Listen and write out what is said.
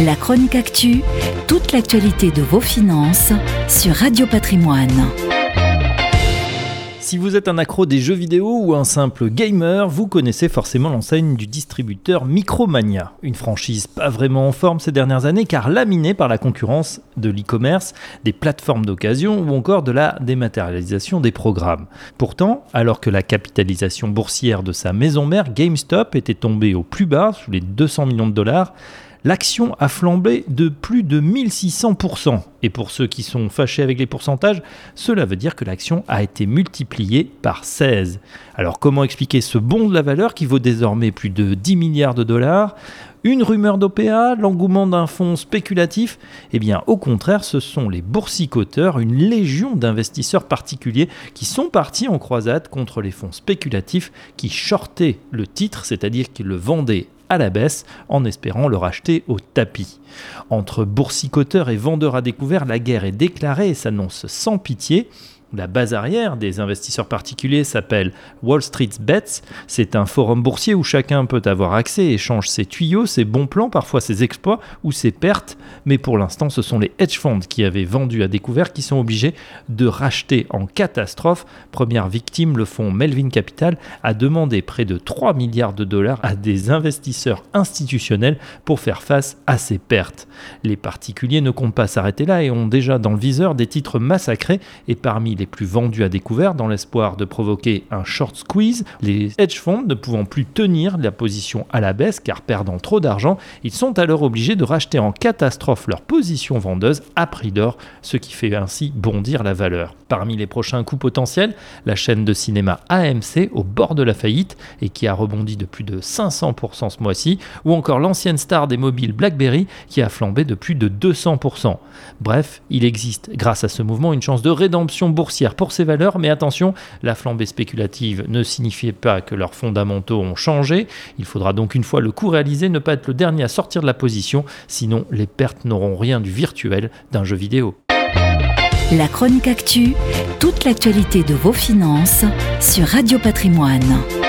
La chronique actu, toute l'actualité de vos finances sur Radio Patrimoine. Si vous êtes un accro des jeux vidéo ou un simple gamer, vous connaissez forcément l'enseigne du distributeur Micromania, une franchise pas vraiment en forme ces dernières années car laminée par la concurrence de l'e-commerce, des plateformes d'occasion ou encore de la dématérialisation des programmes. Pourtant, alors que la capitalisation boursière de sa maison mère GameStop était tombée au plus bas, sous les 200 millions de dollars, l'action a flambé de plus de 1600%. Et pour ceux qui sont fâchés avec les pourcentages, cela veut dire que l'action a été multipliée par 16. Alors comment expliquer ce bond de la valeur qui vaut désormais plus de 10 milliards de dollars? Une rumeur d'OPA, l'engouement d'un fonds spéculatif? Eh bien, au contraire, ce sont les boursicoteurs, une légion d'investisseurs particuliers qui sont partis en croisade contre les fonds spéculatifs qui shortaient le titre, c'est-à-dire qu'ils le vendaient à la baisse en espérant le racheter au tapis. Entre boursicoteurs et vendeurs à découvert, la guerre est déclarée et s'annonce sans pitié. La base arrière des investisseurs particuliers s'appelle Wall Street Bets. C'est un forum boursier où chacun peut avoir accès et échange ses tuyaux, ses bons plans, parfois ses exploits ou ses pertes. Mais pour l'instant, ce sont les hedge funds qui avaient vendu à découvert qui sont obligés de racheter en catastrophe. Première victime, le fonds Melvin Capital a demandé près de 3 milliards de dollars à des investisseurs institutionnels pour faire face à ces pertes. Les particuliers ne comptent pas s'arrêter là et ont déjà dans le viseur des titres massacrés et parmi les plus vendus à découvert dans l'espoir de provoquer un short squeeze. Les hedge funds ne pouvant plus tenir la position à la baisse car perdant trop d'argent, ils sont alors obligés de racheter en catastrophe leur position vendeuse à prix d'or, ce qui fait ainsi bondir la valeur. Parmi les prochains coups potentiels, la chaîne de cinéma AMC au bord de la faillite et qui a rebondi de plus de 500% ce mois-ci, ou encore l'ancienne star des mobiles BlackBerry qui a flambé de plus de 200%. Bref, il existe grâce à ce mouvement une chance de rédemption boursière pour ces valeurs, mais attention, la flambée spéculative ne signifie pas que leurs fondamentaux ont changé. Il faudra donc une fois le coup réalisé ne pas être le dernier à sortir de la position, sinon les pertes n'auront rien du virtuel d'un jeu vidéo. La chronique actu, toute l'actualité de vos finances sur Radio Patrimoine.